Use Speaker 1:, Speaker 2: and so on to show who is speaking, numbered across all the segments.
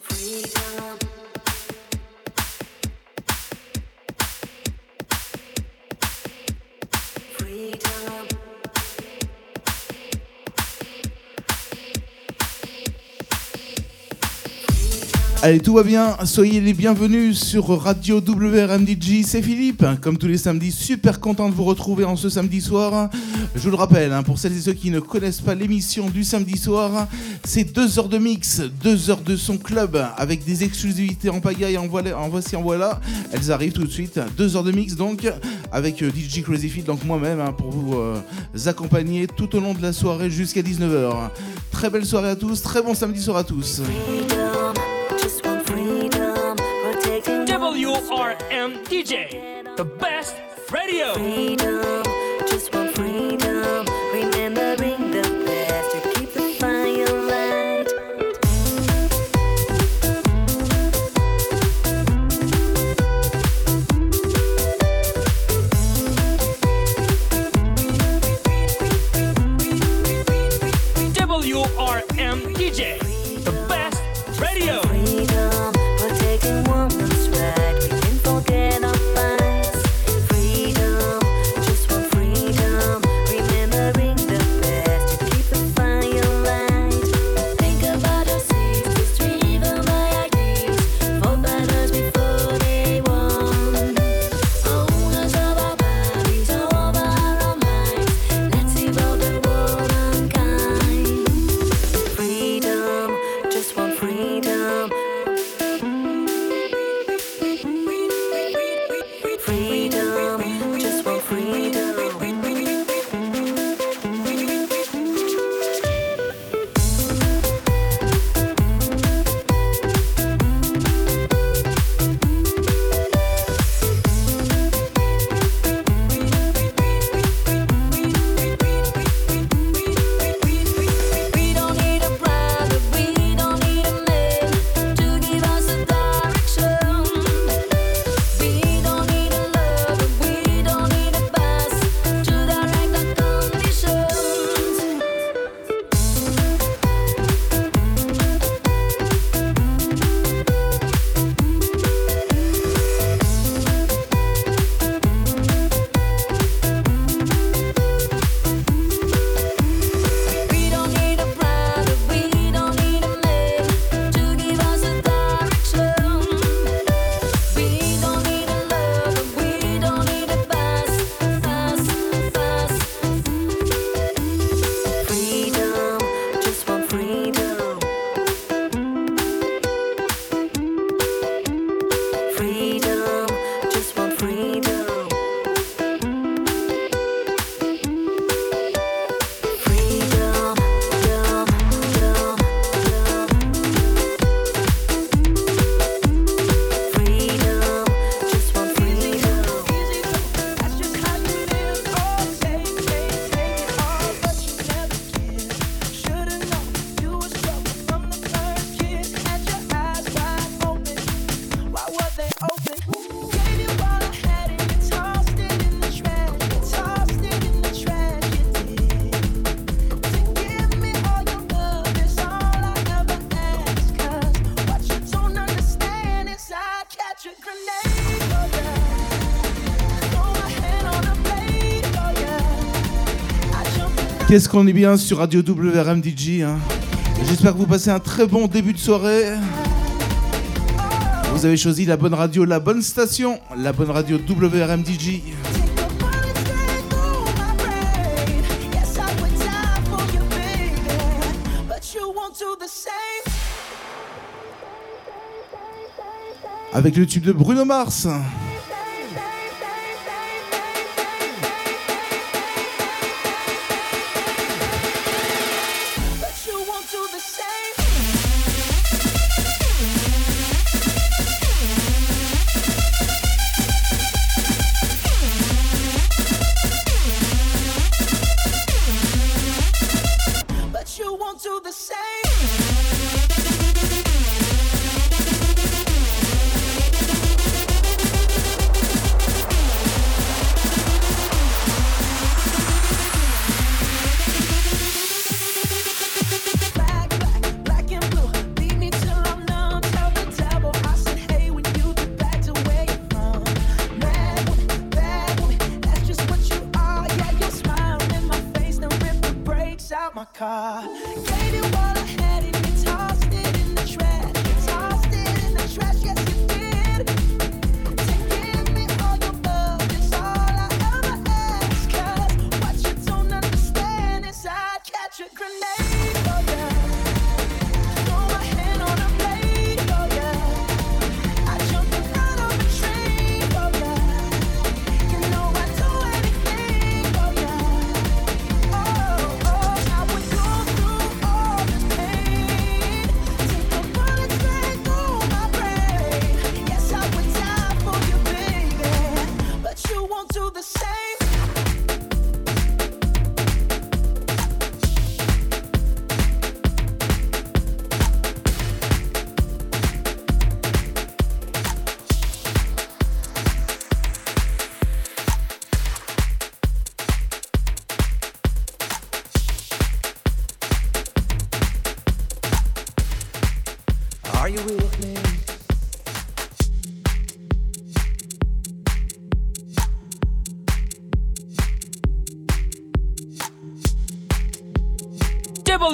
Speaker 1: Freedom. Allez, tout va bien. Soyez les bienvenus sur Radio WRMDJ. C'est Philippe. Comme tous les samedis, super content de vous retrouver en ce samedi soir. Je vous le rappelle, hein, pour celles et ceux qui ne connaissent pas l'émission du samedi soir, c'est deux heures de mix, deux heures de son club avec des exclusivités en pagaille. En, voilà, en voici, en voilà. Elles arrivent tout de suite. Deux heures de mix donc avec euh, DJ Crazy Fit, donc moi-même, hein, pour vous euh, accompagner tout au long de la soirée jusqu'à 19h. Très belle soirée à tous. Très bon samedi soir à tous.
Speaker 2: WRM DJ, the best radio.
Speaker 3: Freedom.
Speaker 1: Qu'est-ce qu'on est bien sur Radio WRM DJ. hein. J'espère que vous passez un très bon début de soirée. Vous avez choisi la bonne radio, la bonne station, la bonne radio WRM DJ.
Speaker 4: Take a bullet straight through my brain. Yes, I would die for you, baby, but you won't do the same.
Speaker 1: Avec le tube de Bruno Mars.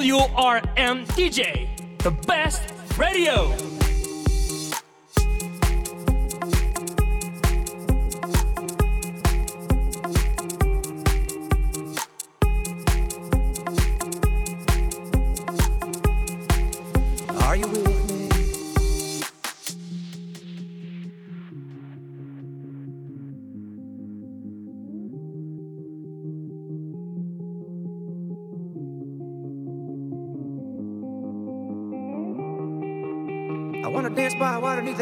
Speaker 2: WRM DJ, the best radio.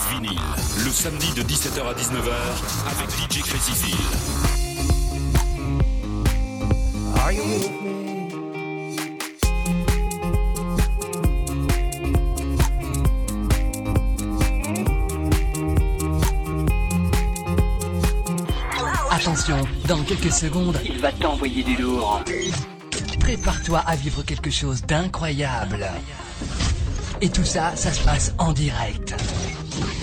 Speaker 5: Live Vinyl, le samedi de 17h à 19h avec DJ Crazy Phil.
Speaker 6: Are you with me?
Speaker 7: Attention, dans quelques secondes,
Speaker 8: Il va t'envoyer du lourd.
Speaker 7: prépare-toi à vivre quelque chose d'incroyable. Et tout ça, ça se passe en direct.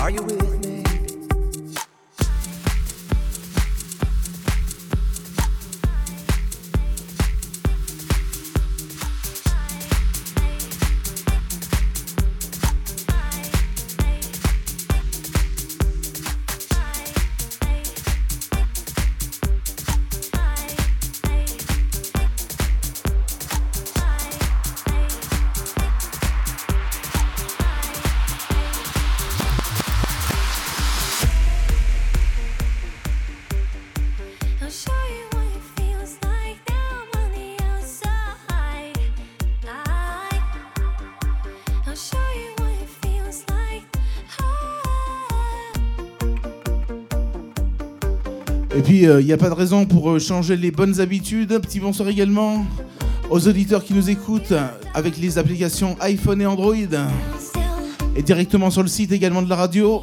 Speaker 6: Are you with
Speaker 9: il n'y a pas de raison pour euh, changer les bonnes habitudes. Petit bonsoir également aux auditeurs qui nous écoutent avec les applications iPhone et Android. Et directement sur le site également de la radio.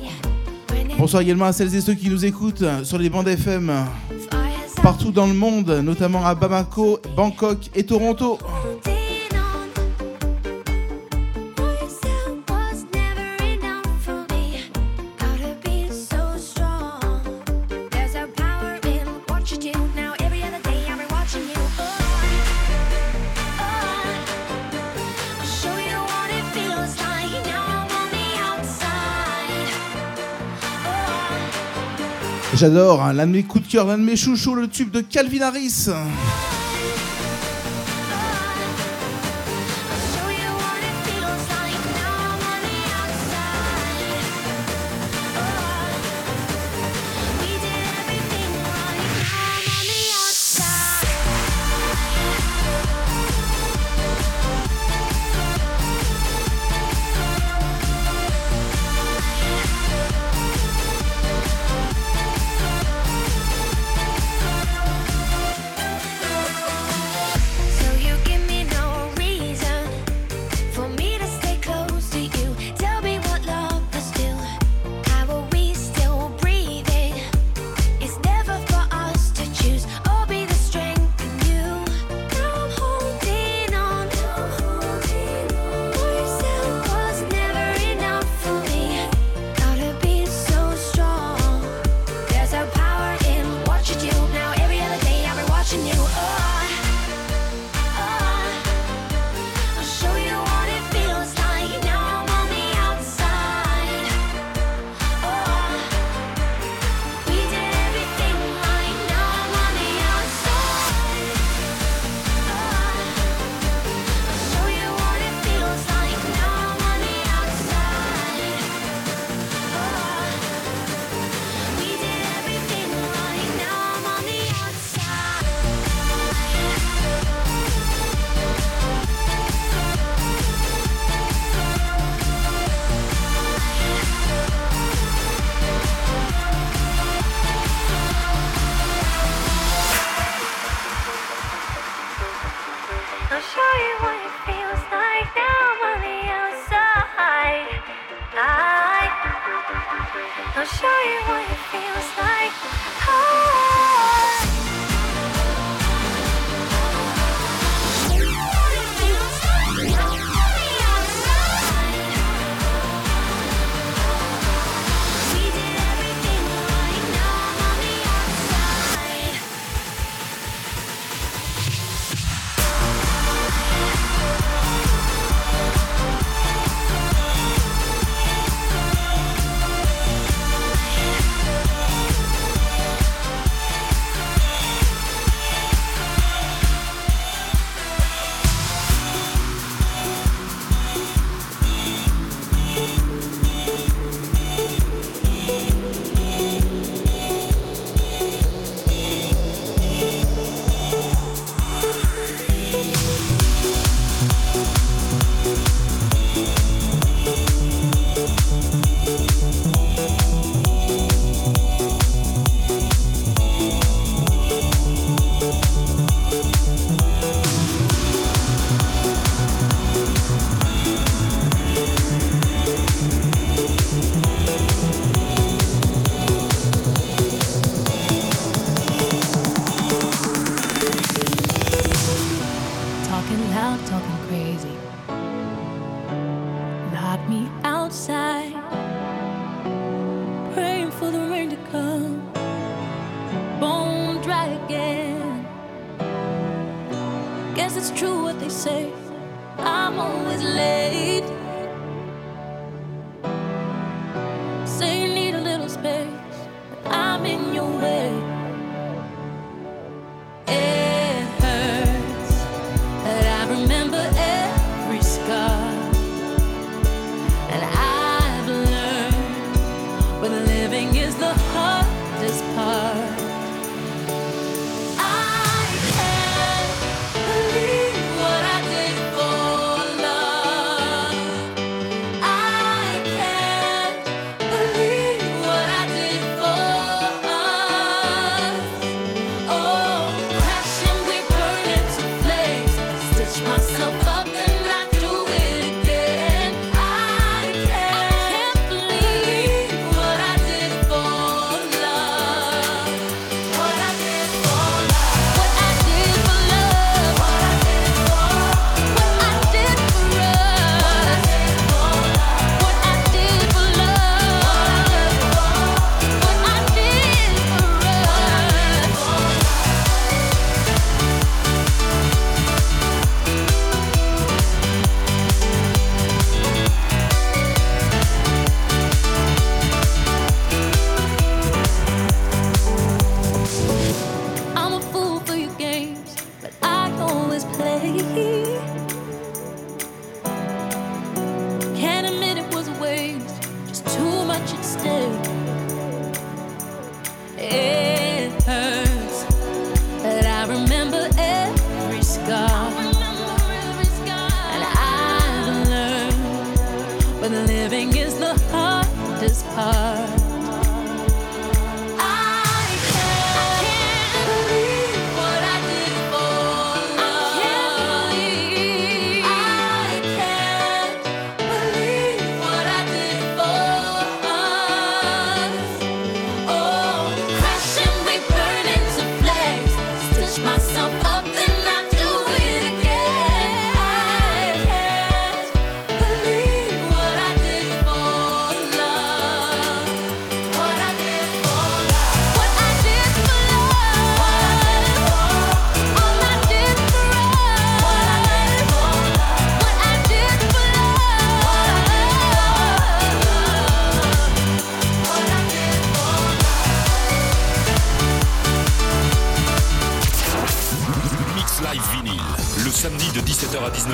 Speaker 9: Bonsoir également à celles et ceux qui nous écoutent sur les bandes FM partout dans le monde, notamment à Bamako, Bangkok et Toronto. J'adore, hein, l'un de mes coups de cœur, l'un de mes chouchous, le tube de Calvin Harris.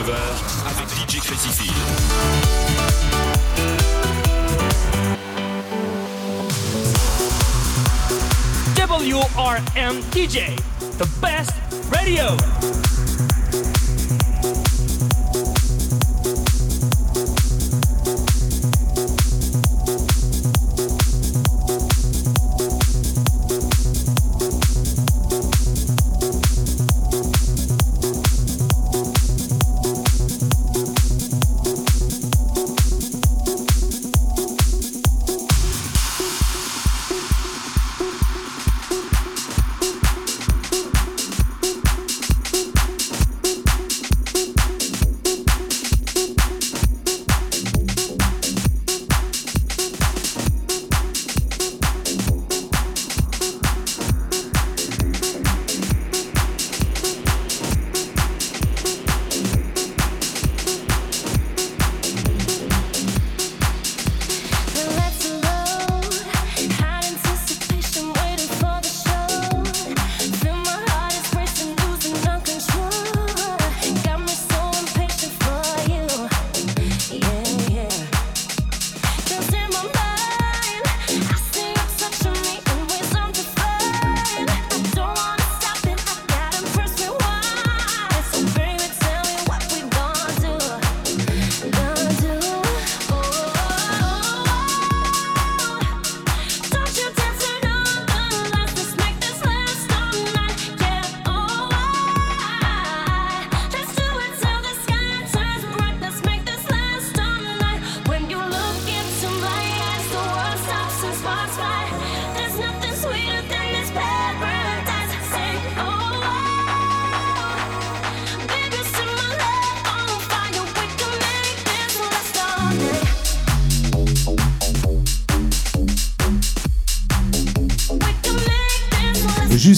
Speaker 5: Silver avec DJ Crazy
Speaker 2: WRM DJ, the best radio.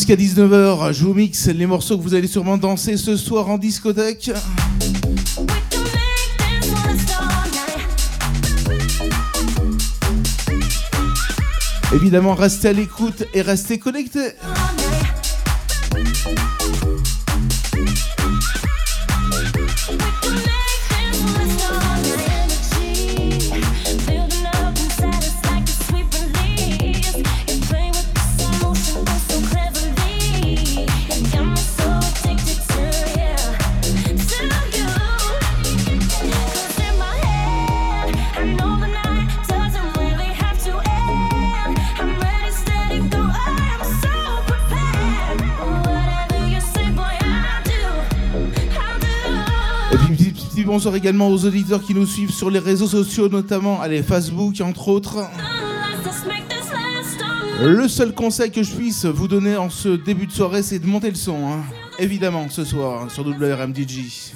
Speaker 1: jusqu'à 19h, je vous mixe les morceaux que vous allez sûrement danser ce soir en discothèque. Évidemment, restez à l'écoute et restez connectés. Également aux auditeurs qui nous suivent sur les réseaux sociaux, notamment allez, Facebook, entre autres. Le seul conseil que je puisse vous donner en ce début de soirée, c'est de monter le son, hein. évidemment, ce soir sur
Speaker 9: WRMDG.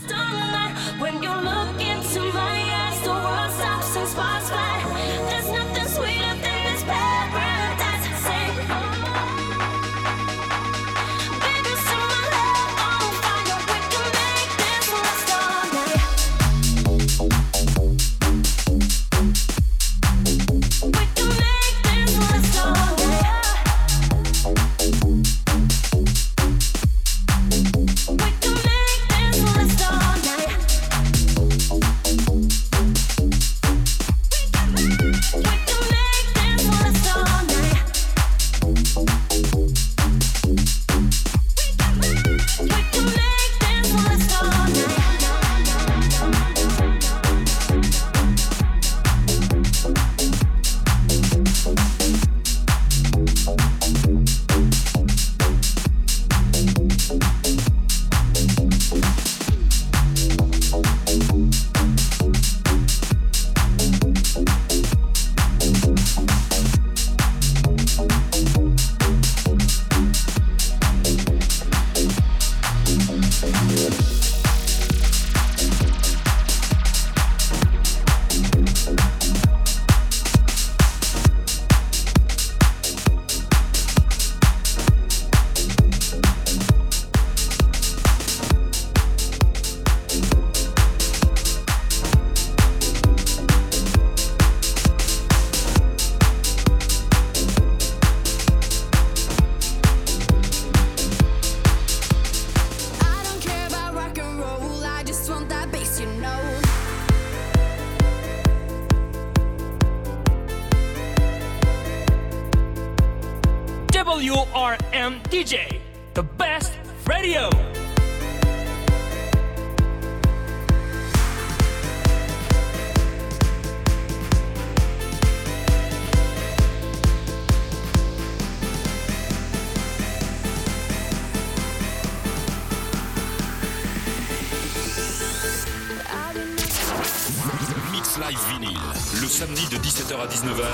Speaker 9: à 19h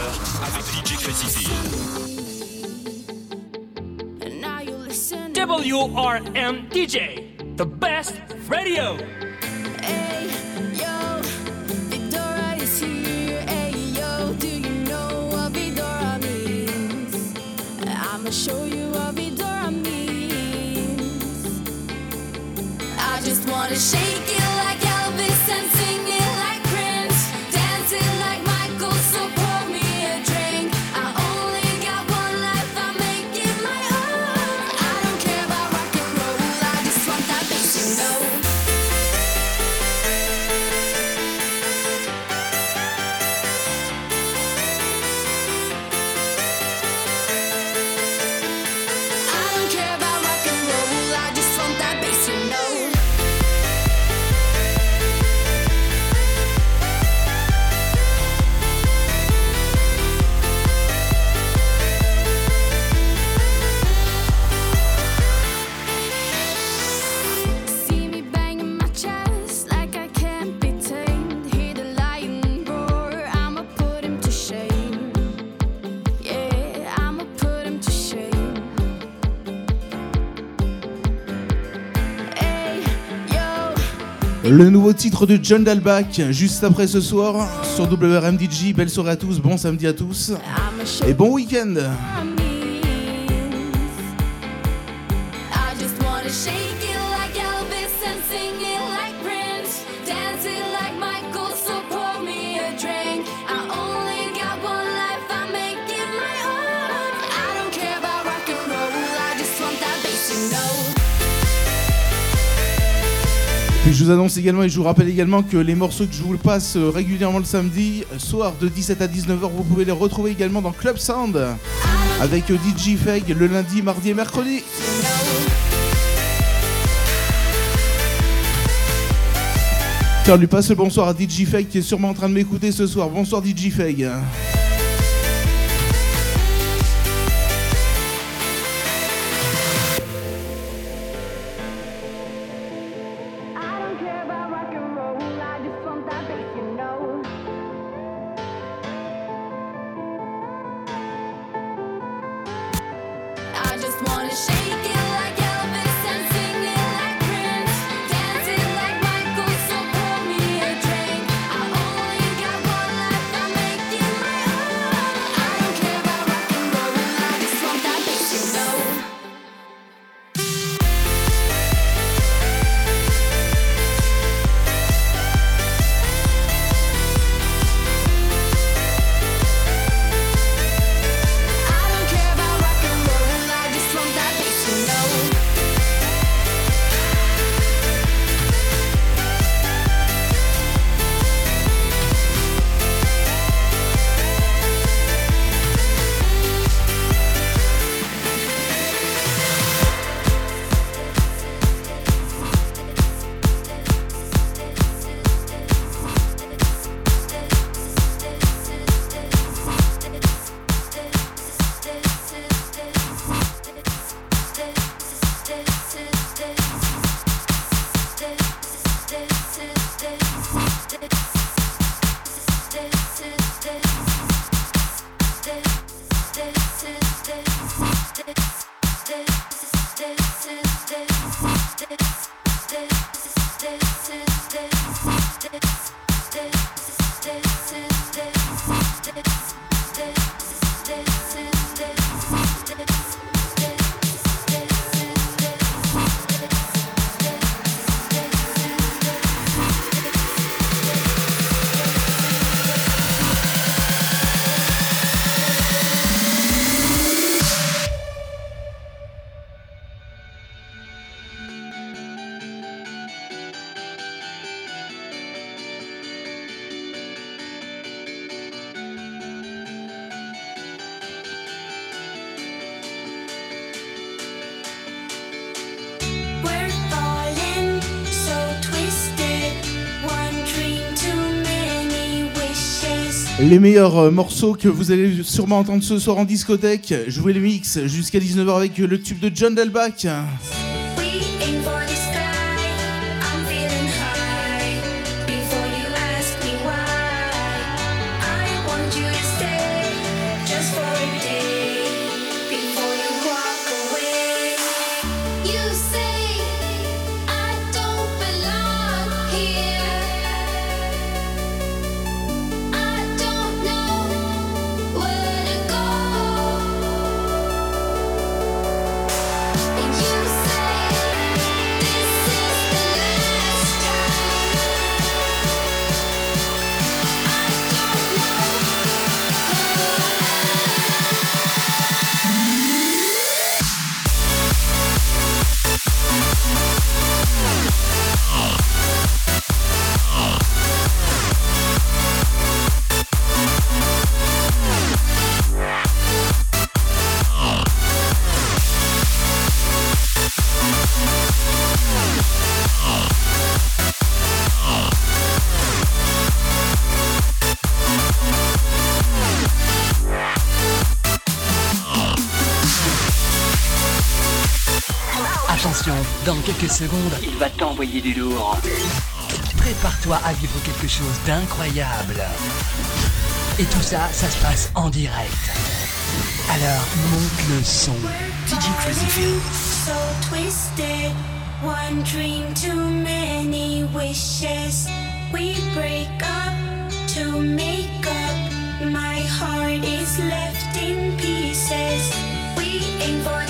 Speaker 9: avec DJ Crazy
Speaker 10: WRM DJ, the best radio.
Speaker 1: titre de John Dalbach, juste après ce soir, sur WRMDG, Belle soirée à tous, bon samedi à tous, et bon week-end.
Speaker 9: Je vous annonce également et je vous rappelle également que les morceaux que je vous passe euh, régulièrement le samedi euh, soir de 17 à 19h, vous pouvez les retrouver également dans Club Sound avec euh, DJ Feg le lundi, mardi et mercredi. Tiens, lui passe le bonsoir à DJ Feg qui est sûrement en train de m'écouter ce soir. Bonsoir DJ Feg. Les meilleurs euh, morceaux que vous allez sûrement entendre ce soir en discothèque, jouer le mix jusqu'à 19h avec le tube de John Delbach.
Speaker 7: Quelques secondes,
Speaker 8: Il va t'envoyer du lourd.
Speaker 7: prépare-toi à vivre quelque chose d'incroyable. Et tout ça, ça se passe en direct. Alors, monte le son. DJ Crazy Phil.
Speaker 11: so twisted. One dream too many wishes. We break up to make up. My heart is left in pieces. We aim for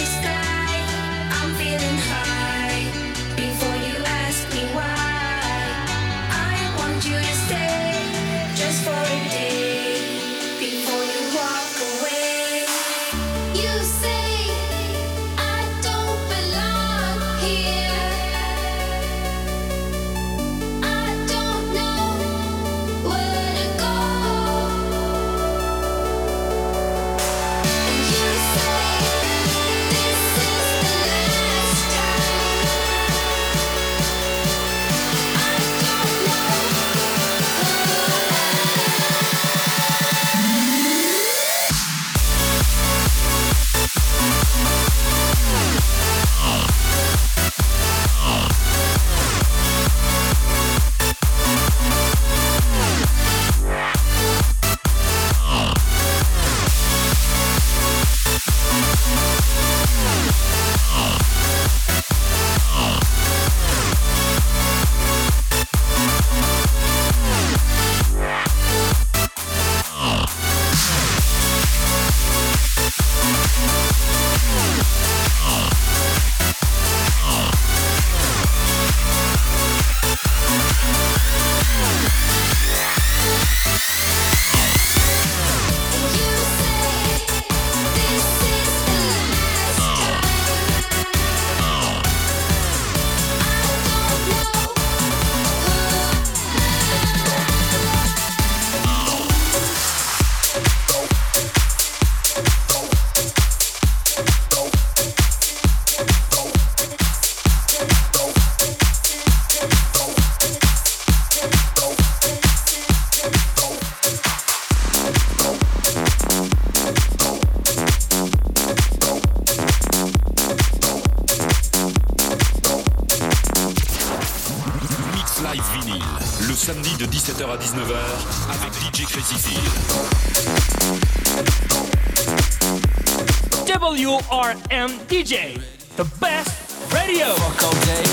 Speaker 2: WRM DJ, the best radio.
Speaker 12: Fuck all day,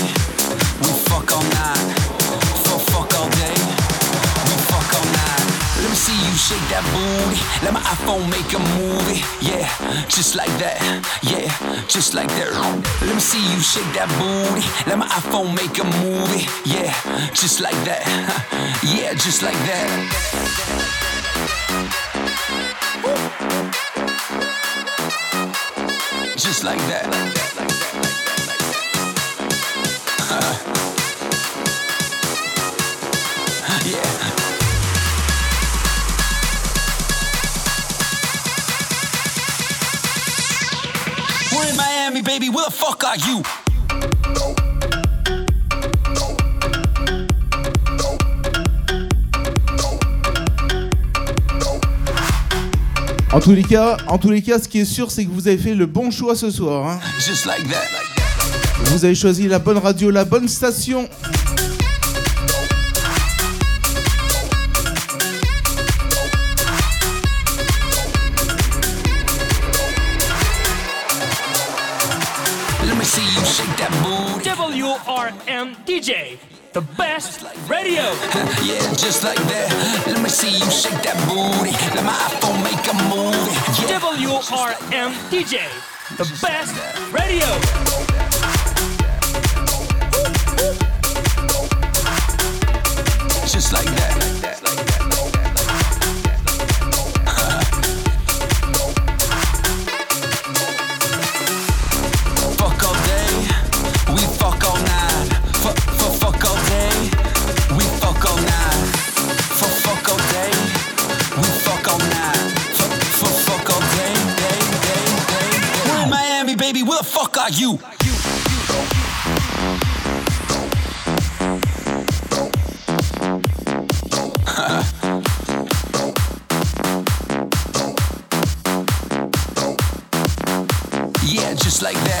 Speaker 12: we fuck all night. Fuck, fuck all day, we fuck all night. Let me see you shake that booty. Let my iPhone make a movie. Yeah, just like that. Yeah, just like that. Let me see you shake that booty. Let my iPhone make a movie. Yeah, just like that. Yeah, just like that. Just like that. Yeah. We're in Miami, baby. Where the fuck are you?
Speaker 1: En tous les cas, en tous les cas, ce qui est sûr, c'est que vous avez fait le bon choix ce soir. hein.
Speaker 12: Just like that.
Speaker 1: Vous avez choisi la bonne radio, la bonne station.
Speaker 12: Let me see you shake that booty.
Speaker 2: WRM DJ, the best radio.
Speaker 12: Yeah, just like that. Let me see you shake that booty. Let my iPhone make a movie. Yeah.
Speaker 2: WRM DJ, the best radio.
Speaker 12: Just like that. like you. yeah, just like that.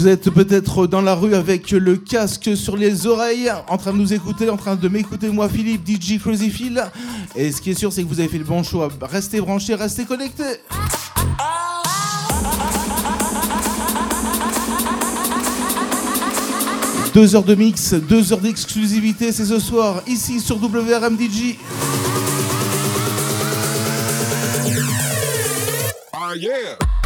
Speaker 1: Vous êtes peut-être dans la rue avec le casque sur les oreilles, en train de nous écouter, en train de m'écouter moi Philippe, DJ Crazy Phil. Et ce qui est sûr, c'est que vous avez fait le bon choix. Restez branchés, restez connectés. Deux heures de mix, deux heures d'exclusivité, c'est ce soir, ici sur WRM DJ.
Speaker 13: Ah yeah.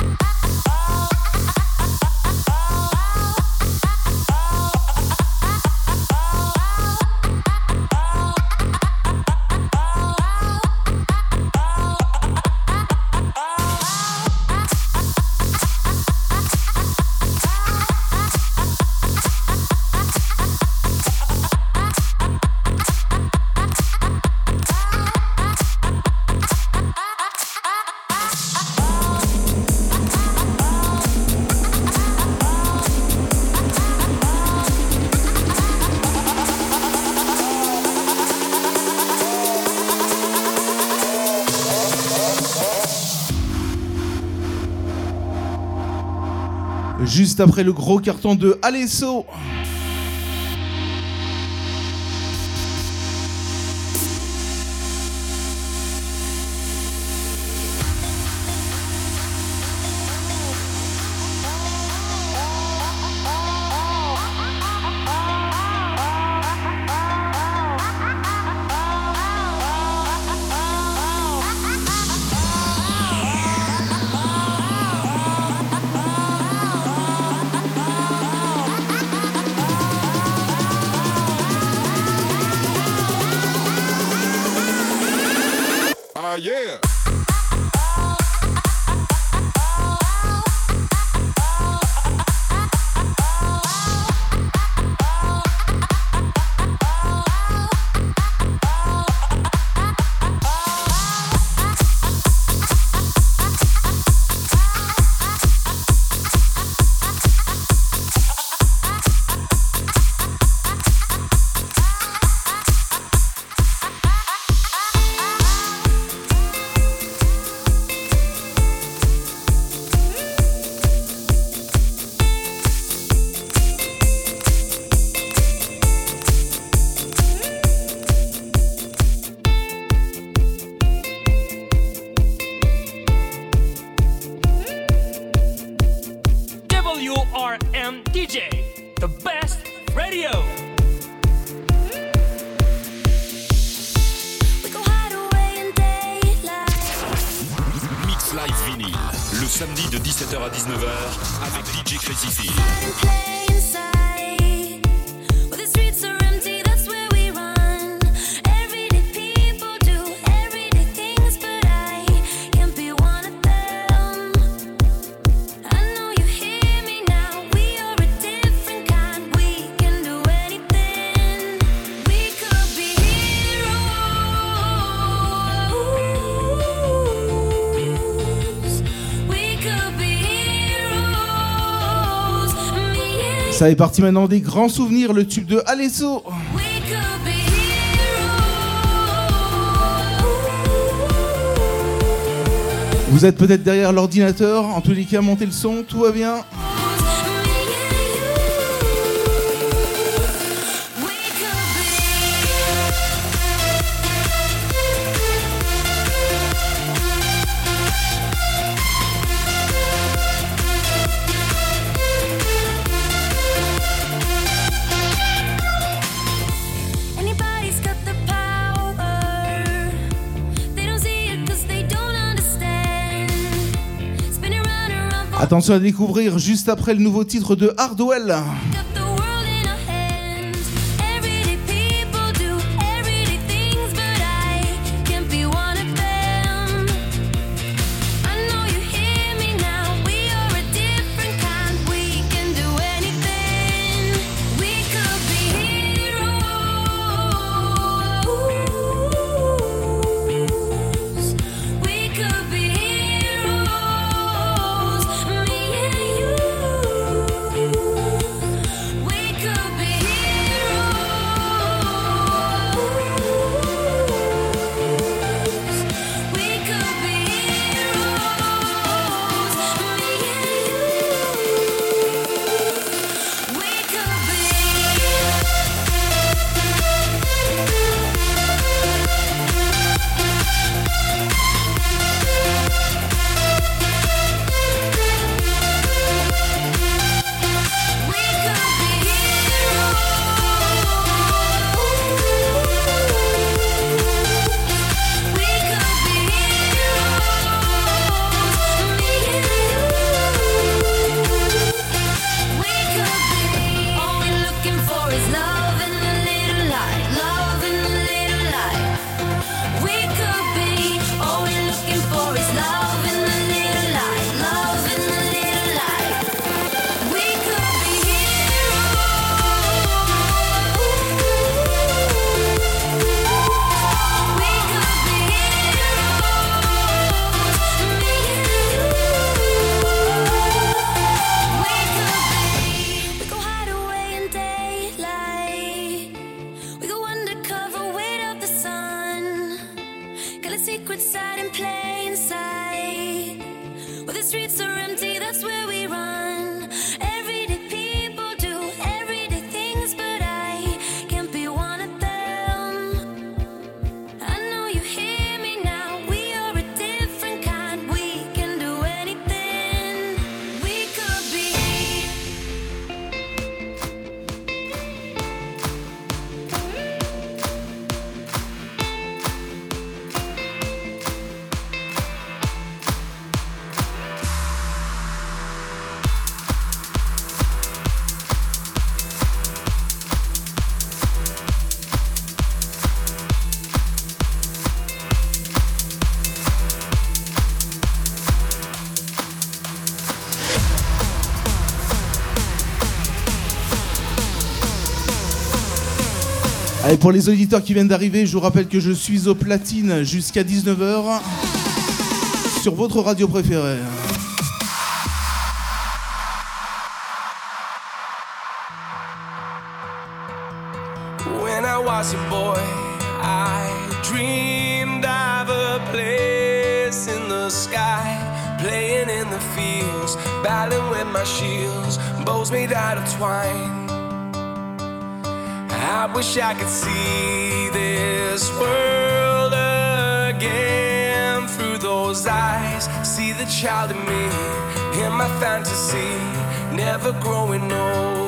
Speaker 9: juste après le gros carton de Alesso. Ça est parti maintenant des grands souvenirs, le tube de Alesso. Vous êtes peut-être derrière l'ordinateur, en tous les cas montez le son, tout va bien. Attention à découvrir juste après le nouveau titre de Hardwell. Pour les auditeurs qui viennent d'arriver, je vous rappelle que je suis au platine jusqu'à 19h sur votre radio préférée.
Speaker 14: When I was a boy, I dreamed of a place in the sky, playing in the fields, battling with my shields, bows made out of twine. wish I could see this world again through those eyes. See the child in me, in my fantasy, never growing old.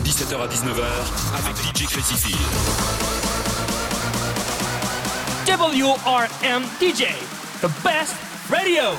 Speaker 5: De 17h à 19h avec DJ Crazy.
Speaker 2: WRM DJ, the best radio.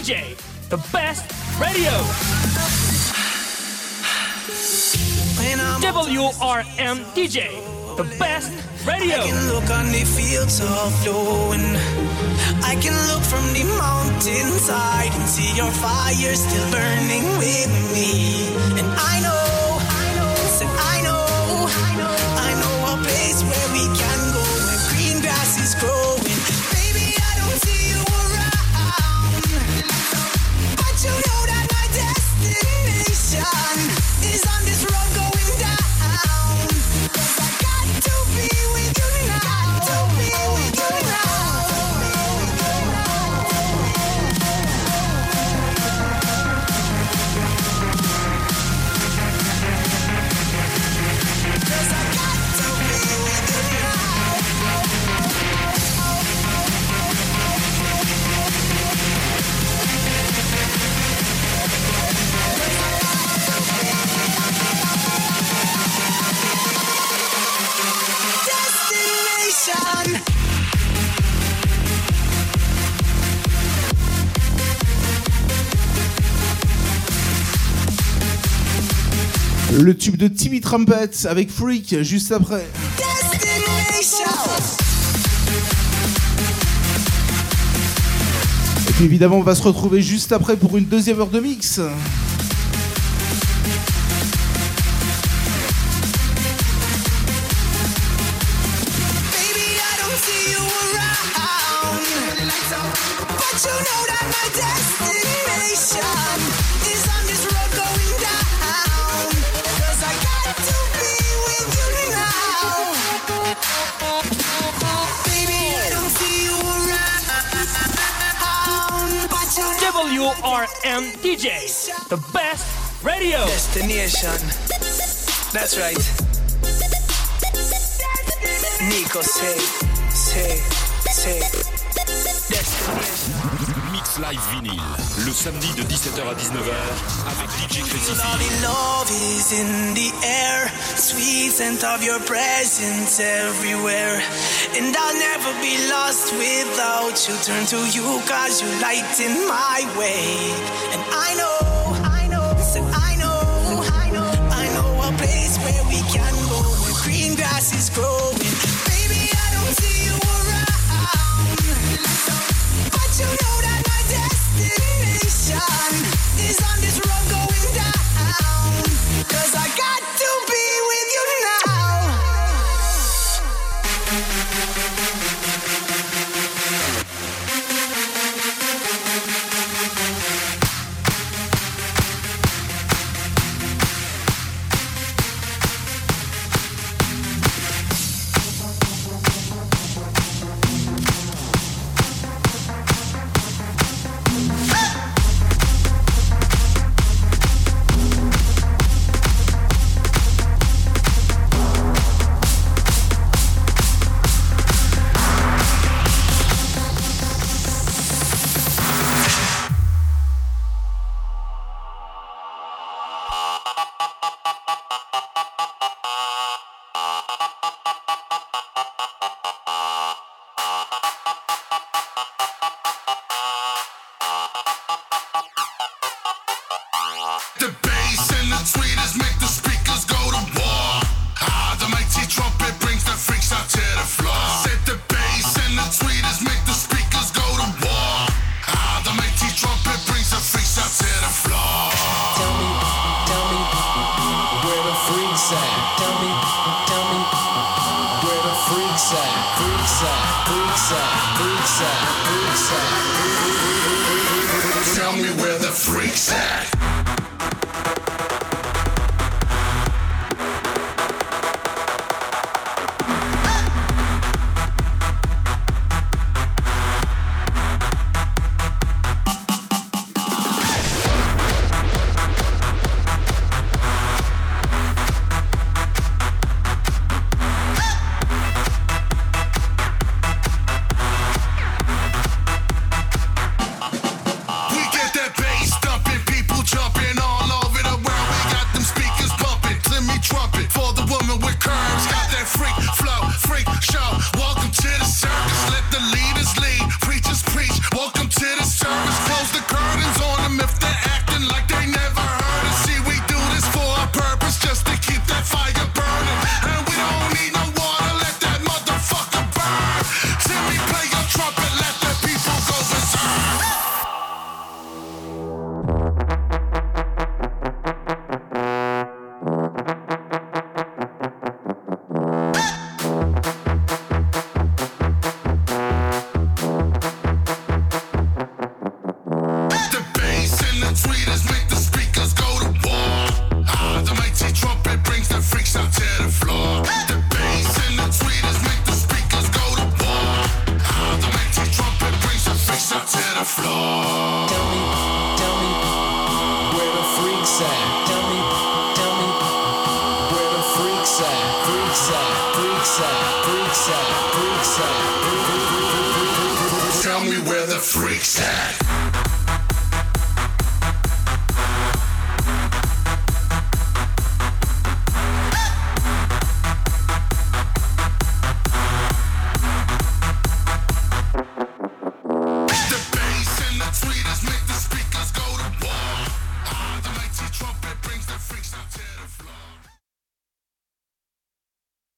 Speaker 15: DJ,
Speaker 2: the best radio. WRM DJ, the best radio.
Speaker 4: I can look on the fields of flowing. I can look from the mountainside and see your fire still burning with me. de Timmy Trumpet avec Freak juste après. Et puis évidemment, on va se retrouver juste après pour une deuxième heure de mix.
Speaker 2: Jam DJs, the best radio.
Speaker 16: Destination. That's right. Nico, say, say, say.
Speaker 5: Live Vinyl, le samedi de 17h à 19h avec DJ Crazy
Speaker 17: love is in the air, sweet scent of your presence everywhere. And I'll never be lost without you. Turn to you cause you light in my way. And I know, I know, I know, I know, I know a place where we can go where green grass is growing.